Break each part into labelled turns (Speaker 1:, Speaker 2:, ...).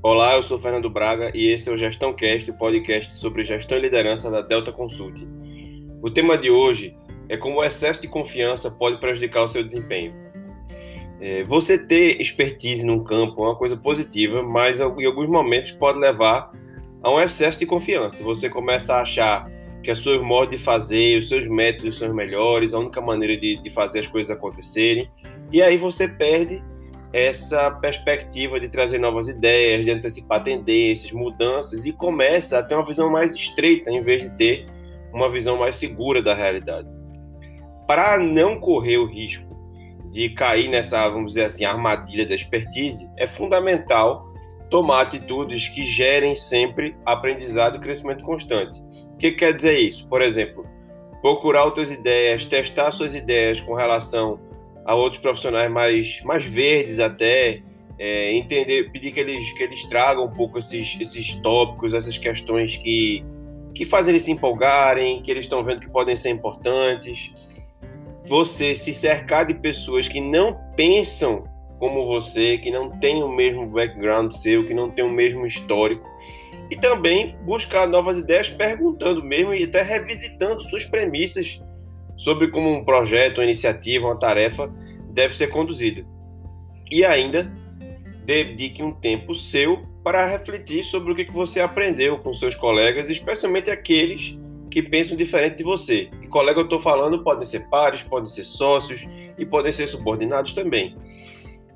Speaker 1: Olá, eu sou Fernando Braga e esse é o Gestão Cast, o podcast sobre gestão e liderança da Delta Consulting. O tema de hoje é como o excesso de confiança pode prejudicar o seu desempenho. É, você ter expertise num campo é uma coisa positiva, mas em alguns momentos pode levar a um excesso de confiança. Você começa a achar que as suas modos de fazer, os seus métodos são os melhores, a única maneira de, de fazer as coisas acontecerem, e aí você perde essa perspectiva de trazer novas ideias, de antecipar tendências, mudanças e começa a ter uma visão mais estreita em vez de ter uma visão mais segura da realidade. Para não correr o risco de cair nessa, vamos dizer assim, armadilha da expertise, é fundamental tomar atitudes que gerem sempre aprendizado e crescimento constante. O que quer dizer isso? Por exemplo, procurar outras ideias, testar suas ideias com relação a outros profissionais mais, mais verdes até, é, entender, pedir que eles, que eles tragam um pouco esses, esses tópicos, essas questões que, que fazem eles se empolgarem, que eles estão vendo que podem ser importantes. Você se cercar de pessoas que não pensam como você, que não têm o mesmo background seu, que não têm o mesmo histórico. E também buscar novas ideias perguntando mesmo e até revisitando suas premissas sobre como um projeto, uma iniciativa, uma tarefa deve ser conduzida. E ainda, dedique um tempo seu para refletir sobre o que você aprendeu com seus colegas, especialmente aqueles que pensam diferente de você. E colega eu estou falando podem ser pares, podem ser sócios e podem ser subordinados também.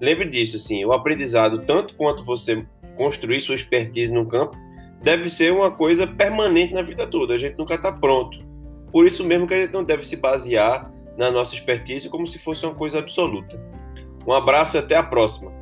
Speaker 1: Lembre disso, assim, o aprendizado, tanto quanto você construir sua expertise no campo, deve ser uma coisa permanente na vida toda. A gente nunca está pronto. Por isso mesmo que a gente não deve se basear na nossa expertise como se fosse uma coisa absoluta. Um abraço e até a próxima.